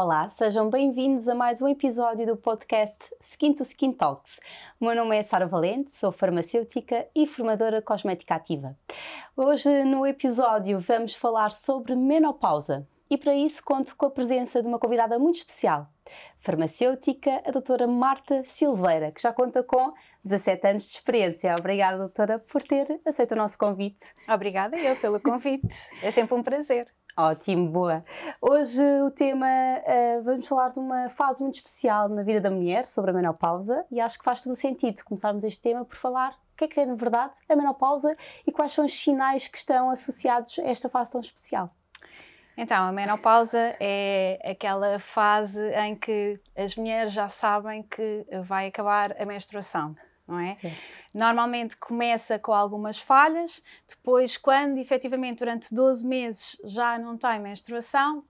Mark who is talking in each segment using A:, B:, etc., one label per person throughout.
A: Olá, sejam bem-vindos a mais um episódio do podcast Skin to Skin Talks. O meu nome é Sara Valente, sou farmacêutica e formadora cosmética ativa. Hoje, no episódio, vamos falar sobre menopausa e para isso conto com a presença de uma convidada muito especial, farmacêutica, a doutora Marta Silveira, que já conta com 17 anos de experiência. Obrigada, doutora, por ter aceito o nosso convite.
B: Obrigada eu pelo convite. É sempre um prazer.
A: Ótimo, boa. Hoje o tema, uh, vamos falar de uma fase muito especial na vida da mulher, sobre a menopausa, e acho que faz todo o sentido começarmos este tema por falar o que é que é, na verdade, a menopausa e quais são os sinais que estão associados a esta fase tão especial.
B: Então, a menopausa é aquela fase em que as mulheres já sabem que vai acabar a menstruação não é? Certo. Normalmente começa com algumas falhas, depois, quando efetivamente durante 12 meses já não tem menstruação,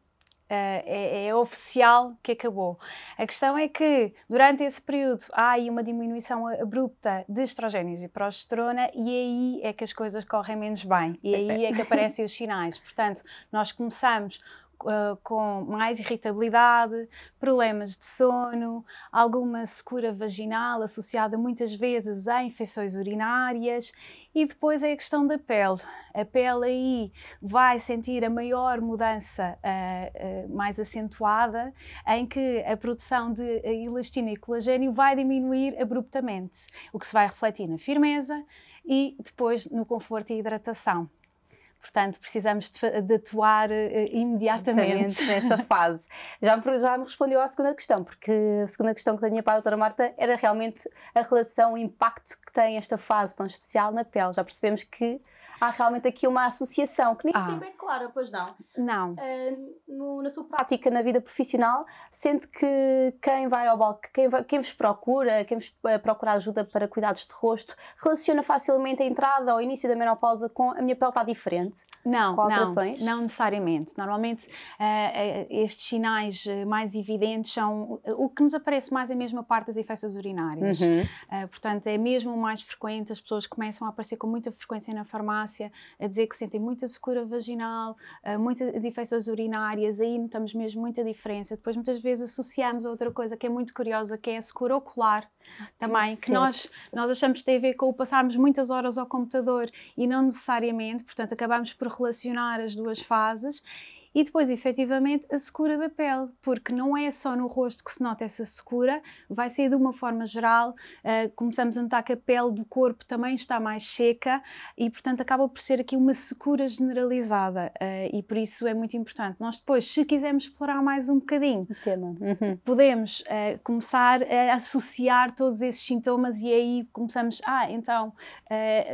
B: Uh, é, é, oficial que acabou. A questão é que durante esse período há aí uma diminuição abrupta de estrogénios e progesterona e aí é que as coisas correm menos bem e aí é. é que aparecem os sinais. Portanto, nós começamos uh, com mais irritabilidade, problemas de sono, alguma secura vaginal associada muitas vezes a infecções urinárias e depois é a questão da pele. A pele aí vai sentir a maior mudança uh, uh, mais acentuada, em que a produção de elastina e colagênio vai diminuir abruptamente, o que se vai refletir na firmeza e depois no conforto e hidratação. Portanto, precisamos de, de atuar uh, imediatamente
A: nessa fase. Já me, já me respondeu à segunda questão, porque a segunda questão que tinha para a doutora Marta era realmente a relação, o impacto que tem esta fase tão especial na pele. Já percebemos que há realmente aqui uma associação que nem ah. sempre clara, pois não?
B: Não.
A: Uh, no, na sua prática, na vida profissional, sente que quem vai ao balcão, quem, quem vos procura, quem vos uh, procura ajuda para cuidados de rosto, relaciona facilmente a entrada ou início da menopausa com a minha pele está diferente?
B: Não, com alterações? não, não necessariamente. Normalmente uh, estes sinais mais evidentes são o que nos aparece mais é mesmo a parte das infecções urinárias. Uhum. portanto, é mesmo mais frequente, as pessoas começam a aparecer com muita frequência na farmácia a dizer que sentem muita secura vaginal, uh, muitas infecções urinárias, aí notamos mesmo muita diferença. Depois, muitas vezes, associamos a outra coisa que é muito curiosa, que é a secura ocular também, que nós, nós achamos que tem a ver com o passarmos muitas horas ao computador e não necessariamente, portanto, acabamos por relacionar as duas fases e depois, efetivamente, a secura da pele, porque não é só no rosto que se nota essa secura, vai ser de uma forma geral. Uh, começamos a notar que a pele do corpo também está mais seca e, portanto, acaba por ser aqui uma secura generalizada uh, e por isso é muito importante. Nós depois, se quisermos explorar mais um bocadinho,
A: o tema. Uhum.
B: podemos uh, começar a associar todos esses sintomas e aí começamos, ah, então,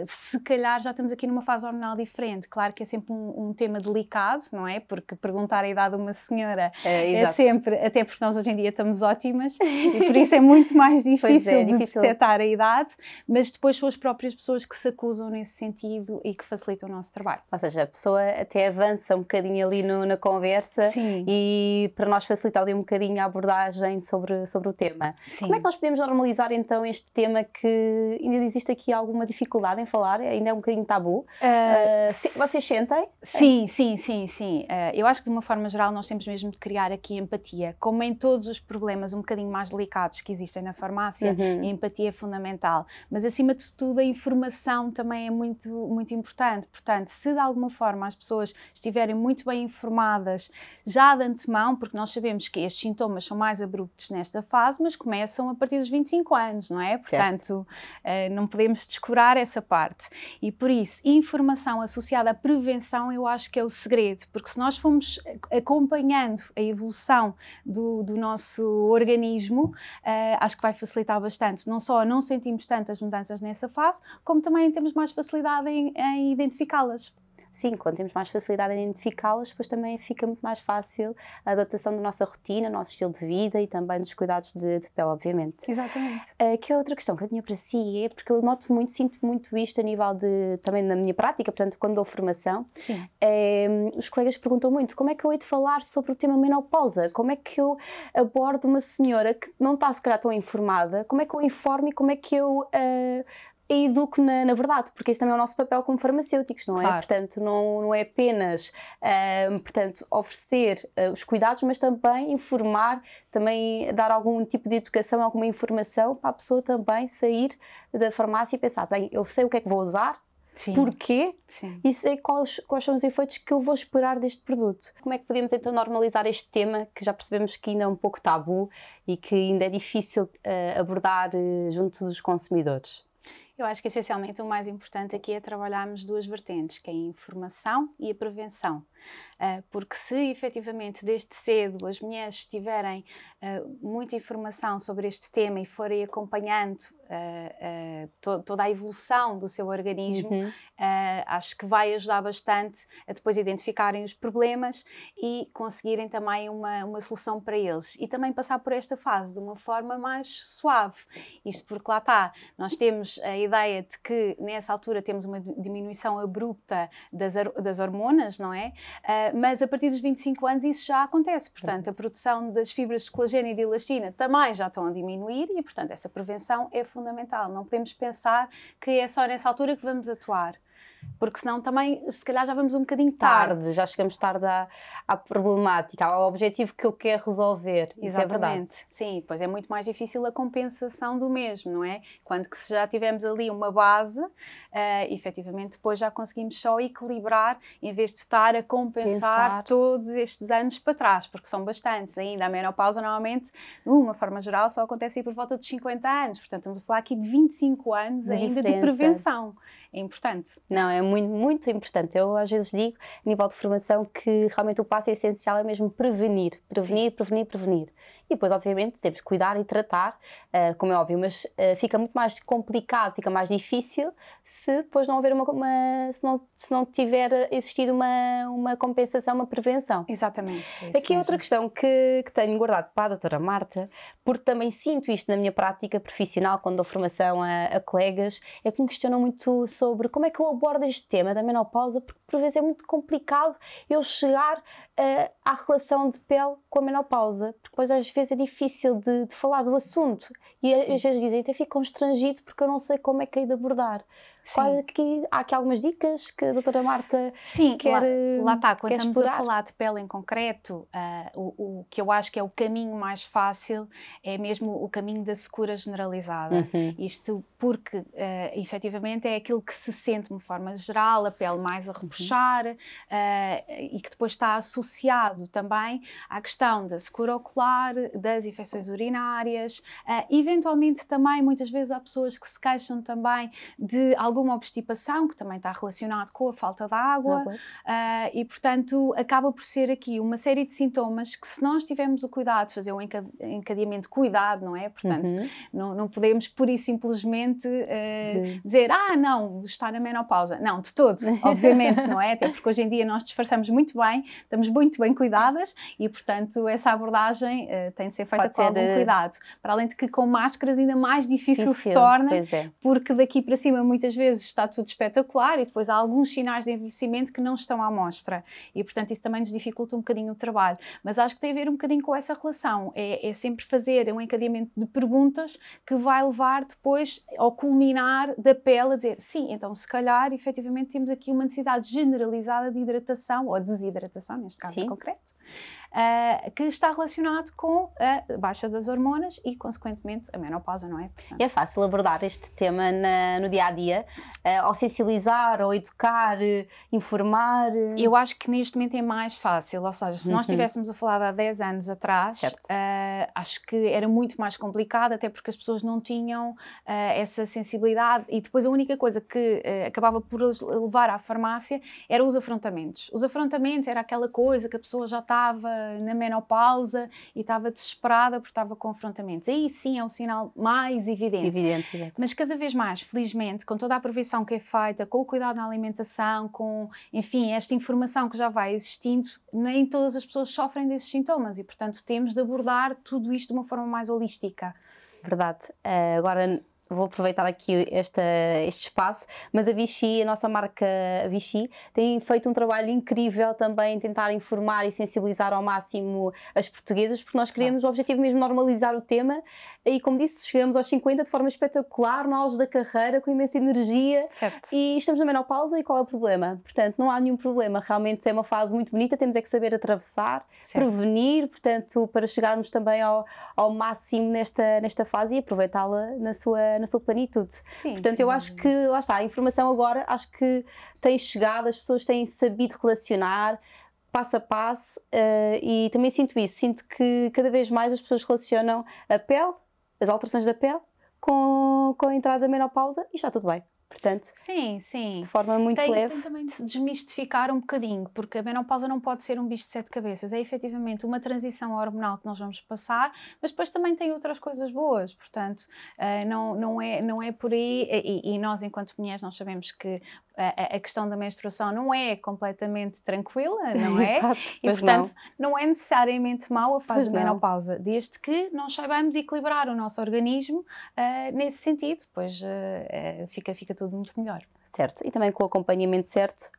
B: se calhar já estamos aqui numa fase hormonal diferente. Claro que é sempre um, um tema delicado, não é? Porque porque perguntar a idade de uma senhora é, é, sempre, até porque nós hoje em dia estamos ótimas e por isso é muito mais difícil, é, de difícil. detectar a idade, mas depois são as próprias pessoas que se acusam nesse sentido e que facilitam o nosso trabalho.
A: Ou seja, a pessoa até avança um bocadinho ali no, na conversa Sim. e para nós facilitar ali um bocadinho a abordagem sobre, sobre o tema. Sim. Como é que nós podemos normalizar então este tema que ainda existe aqui alguma dificuldade em falar, ainda é um bocadinho tabu? Uh, uh, vocês sentem?
B: Sim, sim, sim, sim. Uh, eu acho que de uma forma geral nós temos mesmo de criar aqui empatia. Como em todos os problemas um bocadinho mais delicados que existem na farmácia, uhum. a empatia é fundamental. Mas acima de tudo a informação também é muito, muito importante. Portanto, se de alguma forma as pessoas estiverem muito bem informadas já de antemão, porque nós sabemos que estes sintomas são mais abruptos nesta fase, mas começam a partir dos 25 anos, não é? Portanto, uh, não podemos descurar essa parte. E por isso, informação associada à prevenção eu acho que é o segredo, porque se nós formos acompanhando a evolução do, do nosso organismo, uh, acho que vai facilitar bastante. Não só não sentimos tantas mudanças nessa fase, como também temos mais facilidade em, em identificá-las
A: sim, quando temos mais facilidade em identificá-las, depois também fica muito mais fácil a adaptação da nossa rotina, nosso estilo de vida e também dos cuidados de, de pele, obviamente.
B: Exatamente.
A: Uh, que é outra questão que eu tinha para si é porque eu noto muito, sinto muito isto a nível de, também na minha prática, portanto, quando dou formação, é, os colegas perguntam muito como é que eu hei de falar sobre o tema menopausa, como é que eu abordo uma senhora que não está se calhar tão informada, como é que eu informo e como é que eu uh, e educo na, na, verdade, porque esse também é o nosso papel como farmacêuticos, não é?
B: Claro.
A: Portanto, não, não é apenas uh, portanto, oferecer uh, os cuidados, mas também informar, também dar algum tipo de educação, alguma informação para a pessoa também sair da farmácia e pensar, bem, eu sei o que é que vou usar, Sim. porquê Sim. e sei quais, quais são os efeitos que eu vou esperar deste produto. Como é que podemos então normalizar este tema que já percebemos que ainda é um pouco tabu e que ainda é difícil uh, abordar junto dos consumidores?
B: Eu acho que essencialmente o mais importante aqui é trabalharmos duas vertentes, que é a informação e a prevenção. Ah, porque se efetivamente desde cedo as mulheres tiverem ah, muita informação sobre este tema e forem acompanhando ah, toda a evolução do seu organismo, uhum. acho que vai ajudar bastante a depois identificarem os problemas e conseguirem também uma, uma solução para eles. E também passar por esta fase de uma forma mais suave. Isto porque lá está, nós temos a ideia de que nessa altura temos uma diminuição abrupta das, das hormonas, não é? Uh, mas a partir dos 25 anos isso já acontece. Portanto, a produção das fibras de colagênio e de elastina também já estão a diminuir e, portanto, essa prevenção é fundamental. Não podemos pensar que é só nessa altura que vamos atuar porque senão também, se calhar, já vamos um bocadinho tarde. tarde
A: já chegamos tarde à, à, problemática, ao objetivo que eu quero resolver. Exatamente. Isso é verdade.
B: Sim, pois é muito mais difícil a compensação do mesmo, não é? Quando que se já tivemos ali uma base, uh, efetivamente depois já conseguimos só equilibrar, em vez de estar a compensar Pensar. todos estes anos para trás, porque são bastantes ainda. A menopausa, normalmente, de uma forma geral, só acontece aí por volta dos 50 anos. Portanto, estamos a falar aqui de 25 anos de ainda diferença. de prevenção. É importante.
A: Não, é muito, muito importante. Eu às vezes digo, a nível de formação, que realmente o passo essencial é mesmo prevenir, prevenir, prevenir, prevenir. E depois, obviamente, temos que cuidar e tratar, uh, como é óbvio, mas uh, fica muito mais complicado, fica mais difícil se depois não houver uma, uma se, não, se não tiver existido uma, uma compensação, uma prevenção.
B: Exatamente.
A: É Aqui é outra questão que, que tenho guardado para a doutora Marta, porque também sinto isto na minha prática profissional, quando dou formação a, a colegas, é que me questionam muito sobre como é que eu abordo este tema da menopausa, porque por vezes é muito complicado eu chegar uh, à relação de pele com a menopausa, porque depois às vezes é difícil de, de falar do assunto e às vezes dizem até fico constrangido porque eu não sei como é que é de abordar. Quase que há aqui algumas dicas que a doutora Marta
B: Sim,
A: quer
B: lá, lá está, quando estamos explorar. a falar de pele em concreto, uh, o, o, que eu acho que é o caminho mais fácil é mesmo o caminho da secura generalizada. Uhum. Isto porque, uh, efetivamente, é aquilo que se sente de uma forma geral, a pele mais a uhum. repuxar uhum. uh, e que depois está associado também à questão da secura ocular, das infecções urinárias, uh, eventualmente também, muitas vezes há pessoas que se queixam também de alguma obstipação, que também está relacionado com a falta de água, uh, e portanto acaba por ser aqui uma série de sintomas que se nós tivermos o cuidado de fazer um encadeamento de cuidado, não é? Portanto, uhum. não, não, podemos pura e simplesmente uh, dizer, ah, não, está na menopausa. Não, de todo, obviamente, não é? Até porque hoje em dia nós disfarçamos muito bem, estamos muito bem cuidadas e, portanto, essa abordagem uh, tem de ser feita Pode com ser algum cuidado. Para além de que com máscaras ainda mais difícil, difícil se torna, é. porque daqui para cima muitas vezes está tudo espetacular e depois há alguns sinais de envelhecimento que não estão à mostra e, portanto, isso também nos dificulta um bocadinho o trabalho. Mas acho que tem a ver um bocadinho com essa relação, é, é sempre fazer um encadeamento de perguntas que vai levar depois ao culminar da pele a dizer, sim, então se calhar efetivamente temos aqui uma necessidade generalizada de hidratação ou desidratação, neste caso sim. em concreto uh, que está relacionado com a baixa das hormonas e, consequentemente, a menopausa, não é?
A: Portanto, é fácil abordar este tema na, no dia a dia, uh, ao sensibilizar, ou educar, uh, informar.
B: Eu acho que neste momento é mais fácil, ou seja, se nós uhum. estivéssemos a falar há 10 anos atrás, acho que era muito mais complicado, até porque as pessoas não tinham essa sensibilidade e depois a única coisa que acabava por levar à farmácia era os afrontamentos. Os afrontamentos era aquela coisa que a pessoa já estava na menopausa e estava desesperada porque estava com confrontamentos. Aí sim é um sinal mais evidente.
A: Evidente, exato.
B: Mas cada vez mais, felizmente, com toda a prevenção que é feita, com o cuidado na alimentação, com, enfim, esta informação que já vai existindo, nem todas as pessoas sofrem desses sintomas e, portanto, temos de abordar tudo isto de uma forma mais holística.
A: Verdade. Uh, agora, vou aproveitar aqui esta, este espaço, mas a Vichy, a nossa marca Vichy, tem feito um trabalho incrível também em tentar informar e sensibilizar ao máximo as portuguesas, porque nós queremos ah. o objetivo mesmo normalizar o tema e como disse, chegamos aos 50 de forma espetacular, no auge da carreira, com imensa energia
B: certo.
A: e estamos na menopausa e qual é o problema? Portanto, não há nenhum problema, realmente é uma fase muito bonita, temos é que saber atravessar, certo. prevenir, portanto, para chegarmos também ao, ao máximo nesta, nesta fase e aproveitá-la na sua, na sua plenitude. Sim, portanto, sim. eu acho que, lá está, a informação agora acho que tem chegado, as pessoas têm sabido relacionar, passo a passo uh, e também sinto isso, sinto que cada vez mais as pessoas relacionam a pele, as alterações da pele com, com a entrada da menopausa e está tudo bem. Portanto,
B: sim, sim.
A: de forma muito
B: tem,
A: leve.
B: Tem também de se desmistificar um bocadinho, porque a menopausa não pode ser um bicho de sete cabeças. É efetivamente uma transição hormonal que nós vamos passar, mas depois também tem outras coisas boas. Portanto, uh, não, não, é, não é por aí. E, e, nós, enquanto mulheres, nós sabemos que a, a, questão da menstruação não é completamente tranquila, não é?
A: Exato,
B: e portanto não. não. é necessariamente mau a fase da menopausa, desde que nós saibamos equilibrar o nosso organismo uh, nesse sentido, pois uh, fica, fica tudo muito melhor.
A: Certo, e também com o acompanhamento certo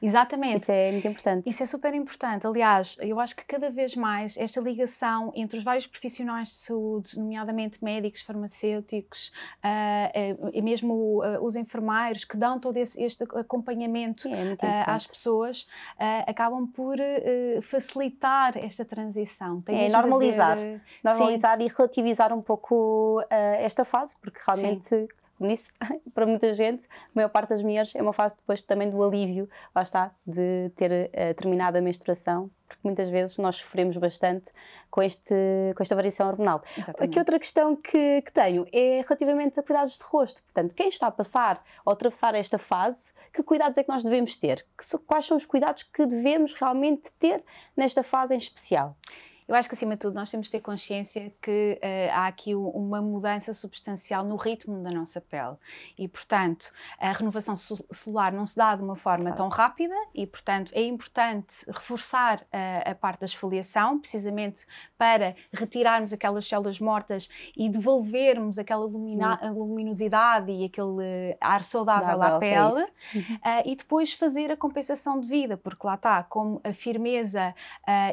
B: Exatamente.
A: Isso é muito importante.
B: Isso é super importante. Aliás, eu acho que cada vez mais esta ligação entre os vários profissionais de saúde, nomeadamente médicos, farmacêuticos uh, uh, e mesmo uh, os enfermeiros que dão todo esse, este acompanhamento
A: é
B: às pessoas, acabam por facilitar esta transição.
A: Tem é normalizar. Ver, normalizar sim. e relativizar um pouco esta fase, porque realmente sim como disse, para muita gente, a maior parte das mulheres é uma fase depois também do alívio, lá está, de ter uh, terminado a menstruação, porque muitas vezes nós sofremos bastante com, este, com esta variação hormonal. Exatamente. Aqui outra questão que, que tenho é relativamente a cuidados de rosto. Portanto, quem está a passar ou atravessar esta fase, que cuidados é que nós devemos ter? Que, quais são os cuidados que devemos realmente ter nesta fase em especial?
B: Eu acho que, acima de tudo, nós temos de ter consciência que uh, há aqui uma mudança substancial no ritmo da nossa pele. E, portanto, a renovação celular não se dá de uma forma claro. tão rápida e, portanto, é importante reforçar uh, a parte da esfoliação, precisamente para retirarmos aquelas células mortas e devolvermos aquela lumina luminosidade e aquele ar saudável à pele. Uh, e depois fazer a compensação de vida, porque lá está, como a firmeza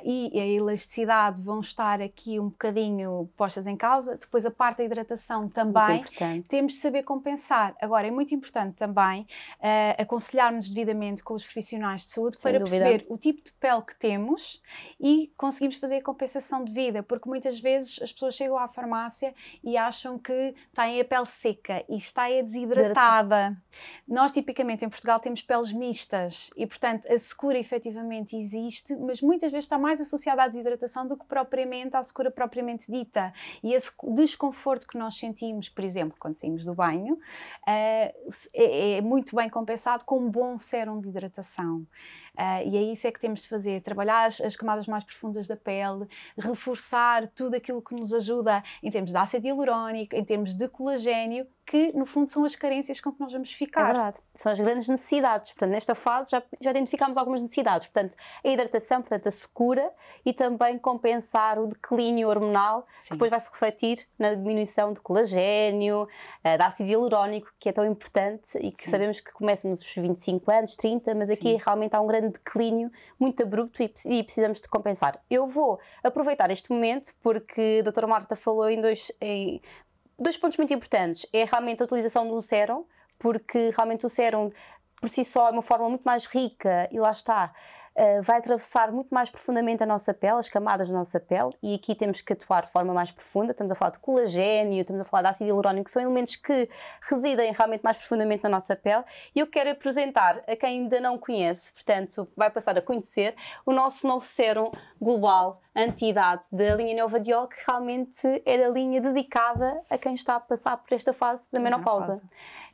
B: e a elasticidade vão estar aqui um bocadinho postas em causa. Depois a parte da hidratação também. Temos de saber compensar. Agora, é muito importante também uh, aconselharmos devidamente com os profissionais de saúde Sem para dúvida. perceber o tipo de pele que temos e conseguimos fazer a compensação de vida, porque muitas vezes as pessoas chegam à farmácia e acham que têm a pele seca e está desidratada. Nós, tipicamente, em Portugal, temos peles mistas e, portanto, a secura efetivamente existe, mas muitas vezes está mais associada à desidratação do que propriamente à secura propriamente dita. E esse desconforto que nós sentimos, por exemplo, quando saímos do banho, uh, é, é, muito bem compensado com um bom sérum de hidratação. Uh, e é isso é que temos de fazer, trabalhar as, as, camadas mais profundas da pele, reforçar tudo aquilo que nos ajuda em termos de ácido hialurónico, em termos de colagênio, que no fundo são as carências com que nós vamos ficar.
A: É verdade, são as grandes necessidades. Portanto, nesta fase já, já identificámos algumas necessidades. Portanto, a hidratação, portanto, a secura e também compensar o declínio hormonal, Sim. que depois vai se refletir na diminuição de colagênio, uh, de ácido hialurónico, que é tão importante e que Sim. sabemos que começa nos 25 anos, 30, mas aqui Sim. realmente há um grande declínio muito abrupto e, e, precisamos de compensar. Eu vou aproveitar este momento porque a doutora Marta falou em dois, em dois pontos muito importantes. É realmente a utilização um sérum, porque realmente o sérum por si só é uma forma muito mais rica e lá está uh, vai atravessar muito mais profundamente a nossa pele, as camadas da nossa pele, e aqui temos que atuar de forma mais profunda. Estamos a falar de colagênio, estamos a falar de ácido hialurónico, que são elementos que residem realmente mais profundamente na nossa pele. E eu quero apresentar a quem ainda não conhece, portanto, vai passar a conhecer, o nosso novo sérum global anti-idade da linha Nova Diol, que realmente era a linha dedicada a quem está a passar por esta fase da menopausa. menopausa.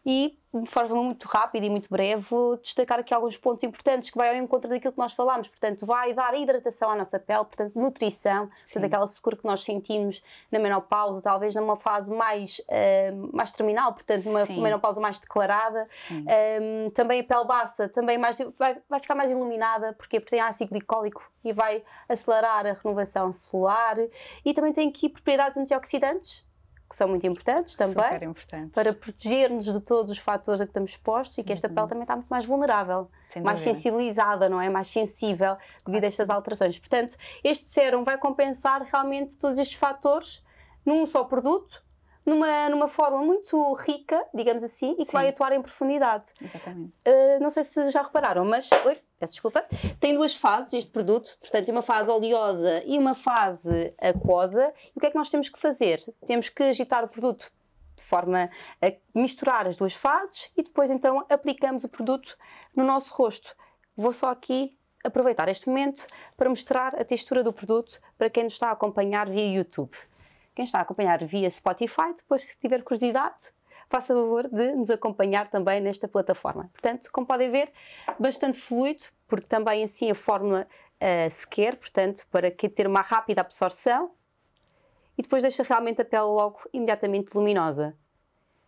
A: E de forma muito rápida e muito breve, vou destacar aqui alguns pontos importantes que vai ao encontro daquilo que nós falámos. Portanto, vai dar hidratação à nossa pele, portanto, nutrição, portanto, aquela secura que nós sentimos na menopausa, talvez numa fase mais, uh, mais terminal, portanto, numa Sim. menopausa mais declarada. Um, ehm, também a pele baça também mais, vai, vai ficar mais iluminada, porque, porque tem ácido glicólico e vai acelerar a renovação celular. E também tem aqui propriedades antioxidantes, que são muito importantes também
B: importantes.
A: para proteger-nos de todos os fatores a que estamos expostos e que esta uhum. pele também está muito mais vulnerável, Sem mais dúvida. sensibilizada, não é? Mais sensível devido a estas alterações. Portanto, este sérum vai compensar realmente todos estes fatores num só produto, numa, numa forma muito rica, digamos assim, e que Sim. vai atuar em profundidade.
B: Exatamente. Uh,
A: não sei se já repararam, mas. Oi, peço desculpa. Tem duas fases este produto, portanto, uma fase oleosa e uma fase aquosa. E o que é que nós temos que fazer? Temos que agitar o produto de forma a misturar as duas fases e depois então aplicamos o produto no nosso rosto. Vou só aqui aproveitar este momento para mostrar a textura do produto para quem nos está a acompanhar via YouTube. Quem está a acompanhar via Spotify, depois, se tiver curiosidade, faça favor de nos acompanhar também nesta plataforma. Portanto, como podem ver, bastante fluido, porque também assim a fórmula uh, se quer, portanto, para que ter uma rápida absorção e depois deixa realmente a pele logo imediatamente luminosa.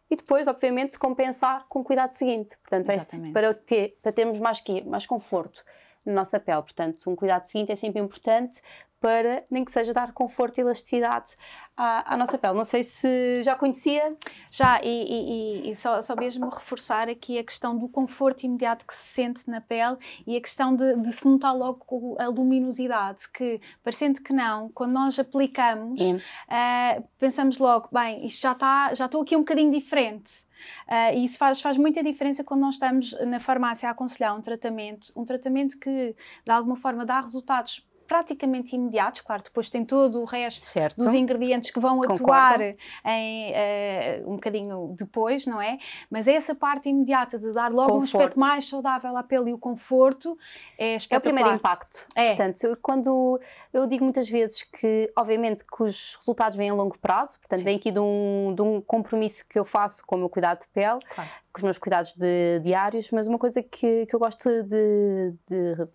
A: E depois, obviamente, compensar com o cuidado seguinte. Portanto, é para, ter, para termos mais, mais conforto na nossa pele. Portanto, um cuidado seguinte é sempre importante para nem que seja dar conforto e elasticidade à, à nossa pele. Não sei se já conhecia.
B: Já, e, e, e, só, só mesmo reforçar aqui a questão do conforto imediato que se sente na pele e a questão de, de se notar logo a luminosidade, que parecendo que não, quando nós aplicamos, uh, pensamos logo, bem, isto já está, já estou aqui um bocadinho diferente. Uh, e isso faz, faz muita diferença quando nós estamos na farmácia a aconselhar um tratamento, um tratamento que de alguma forma dá resultados praticamente imediatos, claro, depois tem todo o resto certo. dos ingredientes que vão Concordo. atuar em, uh, um bocadinho depois, não é? Mas essa parte imediata de dar logo conforto. um aspecto mais saudável à pele e o conforto é.
A: É o primeiro impacto. É. Portanto, quando eu digo muitas vezes que, obviamente, que os resultados vêm a longo prazo, portanto, Sim. vem aqui de um, de um compromisso que eu faço com o meu cuidado de pele, claro com os meus cuidados de, diários, mas uma coisa que, que eu gosto de, de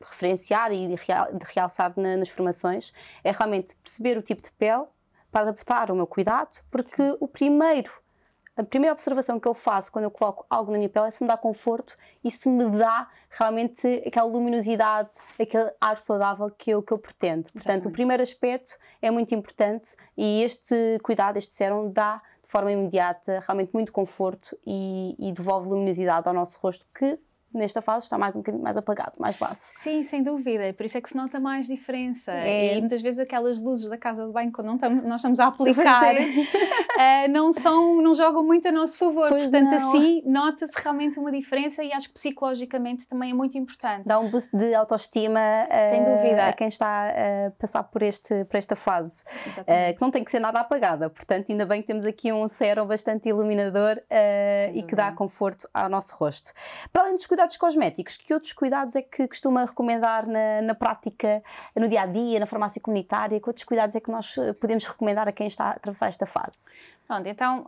A: referenciar e de, real, de realçar na, nas formações é realmente perceber o tipo de pele para adaptar o meu cuidado, porque o primeiro a primeira observação que eu faço quando eu coloco algo na minha pele é se me dá conforto e se me dá realmente aquela luminosidade, aquele ar saudável que eu, que eu pretendo. Portanto, o primeiro aspecto é muito importante e este cuidado, este sérum, dá de forma imediata realmente muito conforto e, e devolve luminosidade ao nosso rosto que nesta fase está mais um bocadinho mais apagado, mais baixo.
B: Sim, sem dúvida, por isso é que se nota mais diferença. É. E muitas vezes aquelas luzes da casa de banho, quando não estamos, nós estamos a aplicar, uh, não, são, não jogam muito a nosso favor. Pois Portanto, não. assim nota-se realmente uma diferença e acho que psicologicamente também é muito importante.
A: Dá um boost de autoestima uh, sem dúvida. a quem está a passar por, este, por esta fase, uh, que não tem que ser nada apagada. Portanto, ainda bem que temos aqui um sérum bastante iluminador e que dá conforto ao nosso rosto. Para além dos cuidados cosméticos, que outros cuidados é que costuma recomendar na, na prática, no dia a dia, na farmácia comunitária? Que outros cuidados é que nós eh, podemos recomendar a quem está a atravessar esta fase?
B: Pronto, então uh,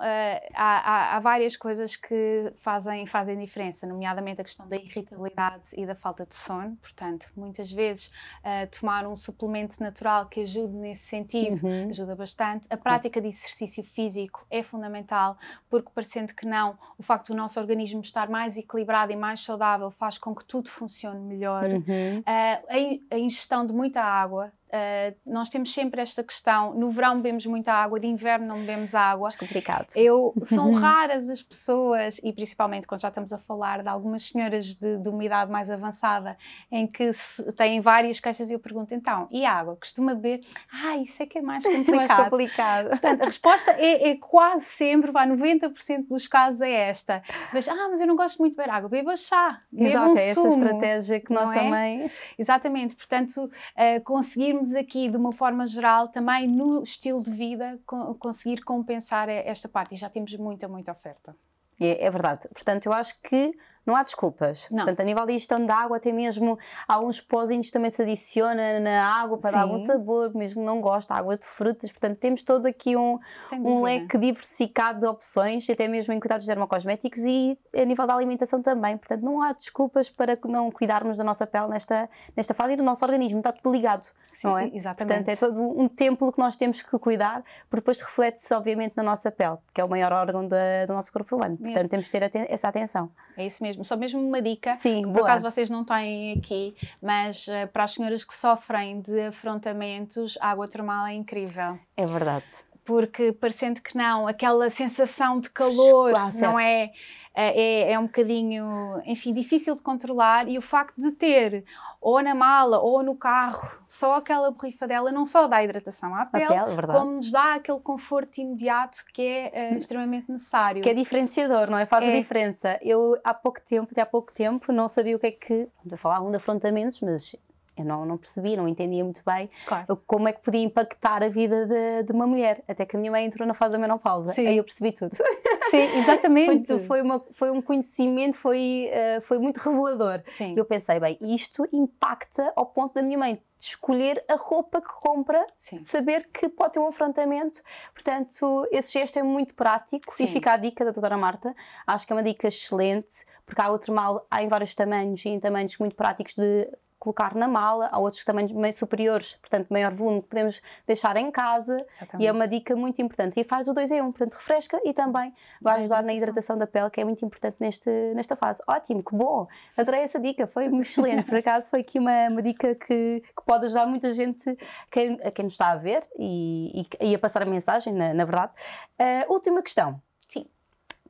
B: há, há, há, várias coisas que fazem, fazem diferença, nomeadamente a questão da irritabilidade e da falta de sono. Portanto, muitas vezes uh, tomar um suplemento natural que ajude nesse sentido uhum. ajuda bastante. A prática de exercício físico é fundamental, porque parecendo que não, o facto do nosso organismo estar mais equilibrado e mais saudável faz com que tudo funcione melhor. Uhum. Uh, a, a ingestão de muita água Uh, nós temos sempre esta questão: no verão bebemos muita água, de inverno não bebemos água. É
A: complicado.
B: Eu, são raras as pessoas, e principalmente quando já estamos a falar de algumas senhoras de, de uma idade mais avançada, em que se, têm várias queixas, e eu pergunto: então, e água? Costuma beber? Ah, isso é que é mais complicado.
A: mais complicado.
B: Portanto, a resposta é, é quase sempre, vai 90% dos casos é esta. Mas, ah, mas eu não gosto muito de beber água, beba chá. Beba
A: Exato,
B: um
A: é essa estratégia que nós é? também.
B: Exatamente, portanto, uh, conseguirmos conseguirmos aqui, de uma forma geral, também no estilo de vida, conseguir compensar esta parte. E já temos muita, muita oferta.
A: É, é verdade. Portanto, eu acho que não há desculpas. Não. Portanto, a nível de gestão de água, até mesmo alguns pozinhos também se adiciona na água para Sim. dar algum sabor, mesmo não gosta, água de frutas. Portanto, temos todo aqui um, um leque diversificado de opções, até mesmo em cuidados dermocosméticos e a nível da alimentação também. Portanto, não há desculpas para não cuidarmos da nossa pele nesta, nesta fase e do nosso organismo. Está tudo ligado, Sim, não é?
B: Exatamente.
A: Portanto, é todo um templo que nós temos que cuidar, porque depois reflete-se, obviamente, na nossa pele, que é o maior órgão da, do nosso corpo humano. Mesmo. Portanto, temos que ter aten essa atenção.
B: É isso mesmo mesmo, só mesmo uma dica,
A: Sim,
B: por acaso vocês não têm aqui, mas uh, para as senhoras que sofrem de afrontamentos, a água termal é incrível.
A: É verdade.
B: Porque parecendo que não, aquela sensação de calor ah, não é, é, é um bocadinho, enfim, difícil de controlar e o facto de ter ou na mala ou no carro só aquela borrifadela não só dá hidratação à pele, pele como nos dá aquele conforto imediato que é uh, extremamente necessário.
A: Que é diferenciador, não é? Faz é. a diferença. Eu há pouco tempo, até há pouco tempo, não sabia o que é que, vamos falar um de afrontamentos, mas eu não, não percebi, não entendia muito bem claro. como é que podia impactar a vida de, de, uma mulher. Até que a minha mãe entrou na fase da menopausa. Sim. Aí eu percebi tudo.
B: Sim, exatamente.
A: foi, foi, uma, foi um conhecimento, foi, uh, foi muito revelador. Sim. Eu pensei, bem, isto impacta ao ponto da minha mãe escolher a roupa que compra, Sim. saber que pode ter um afrontamento. Portanto, esse gesto é muito prático Sim. e fica a dica da doutora Marta. Acho que é uma dica excelente, porque há outro mal, há em vários tamanhos e em tamanhos muito práticos de colocar na mala, há outros tamanhos meio superiores, portanto maior volume que podemos deixar em casa Exatamente. e é uma dica muito importante e faz o 2 em 1, um, portanto refresca e também vai ajudar na hidratação da pele que é muito importante neste, nesta fase. Ótimo, que bom, adorei essa dica, foi excelente, por acaso foi aqui uma, uma dica que, que pode ajudar muita gente quem, a quem nos está a ver e, e, e a passar a mensagem, na, na verdade. Uh, última questão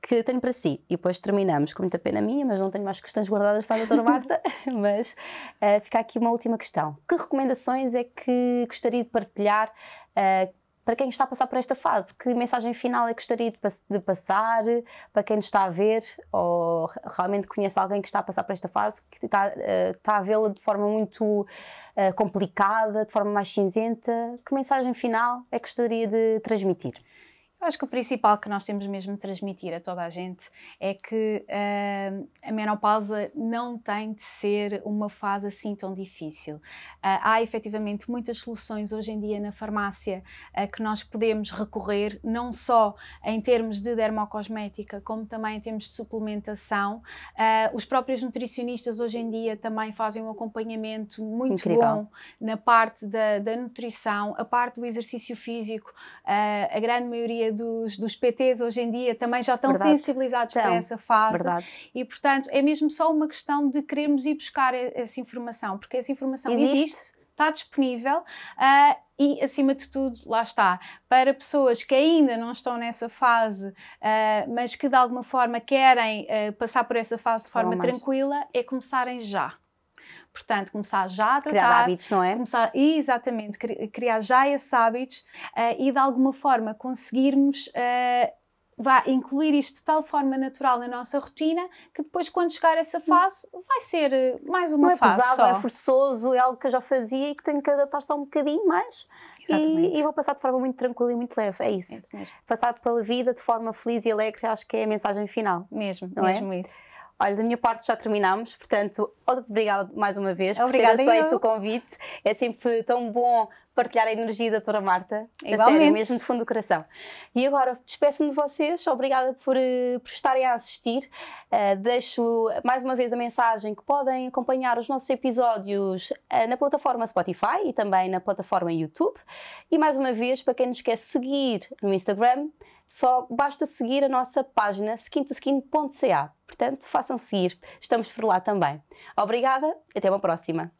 A: que tenho para si. E depois terminamos, com muita pena minha, mas não tenho mais questões guardadas para a doutora Marta. mas uh, fica aqui uma última questão. Que recomendações é que gostaria de partilhar uh, para quem está a passar por esta fase? Que mensagem final é que gostaria de, de, passar para quem nos está a ver ou realmente conhece alguém que está a passar por esta fase, que está, uh, está a vê-la de forma muito complicada, de forma mais cinzenta? Que mensagem final é que gostaria de transmitir?
B: Eu acho que o principal que nós temos mesmo de transmitir a toda a gente é que uh, a menopausa não tem de ser uma fase assim tão difícil. Uh, há efetivamente muitas soluções hoje em dia na farmácia uh, que nós podemos recorrer, não só em termos de dermocosmética, como também em termos de suplementação. os próprios nutricionistas hoje em dia também fazem um acompanhamento muito Incrível. bom na parte da, da, nutrição, a parte do exercício físico. a grande maioria dos, dos PTs hoje em dia também já estão Verdade. sensibilizados então, para essa fase. Verdade. E, portanto, é mesmo só uma questão de queremos ir buscar essa informação, porque essa informação existe, existe está disponível uh, e, acima de tudo, lá está, para pessoas que ainda não estão nessa fase, uh, mas que de alguma forma querem uh, passar por essa fase de forma tranquila, é começarem já. Portanto, começar já a tratar.
A: Criar hábitos, não é?
B: Começar, exatamente, criar já esses hábitos uh, e de alguma forma conseguirmos. Uh, vá incluir isto de tal forma natural na nossa rotina que depois, quando chegar essa hum. fase, vai ser eh, mais uma
A: não é
B: fase.
A: Pesado, só. é forçoso, é algo que eu já fazia e que tenho que adaptar só um bocadinho mais. E, e, vou passar de forma muito tranquila e muito leve. É isso. É isso passar pela vida de forma feliz e alegre, acho que é a mensagem final.
B: Mesmo, não é? mesmo é? isso.
A: Olha, da minha parte já terminamos, portanto, obrigada mais uma vez Obrigada por ter aceito eu. o convite. É sempre tão bom partilhar a energia da doutora Marta. Igualmente. A sério, mesmo de fundo do coração. E agora, despeço-me de vocês. Obrigada por, eh, por estarem a assistir. Uh, deixo mais uma vez a mensagem que podem acompanhar os nossos episódios uh, na plataforma Spotify e também na plataforma YouTube. E mais uma vez, para quem nos quer seguir no Instagram, só basta seguir a nossa página skintoskin.ca. Portanto, façam seguir. Estamos por lá também. Obrigada até uma próxima.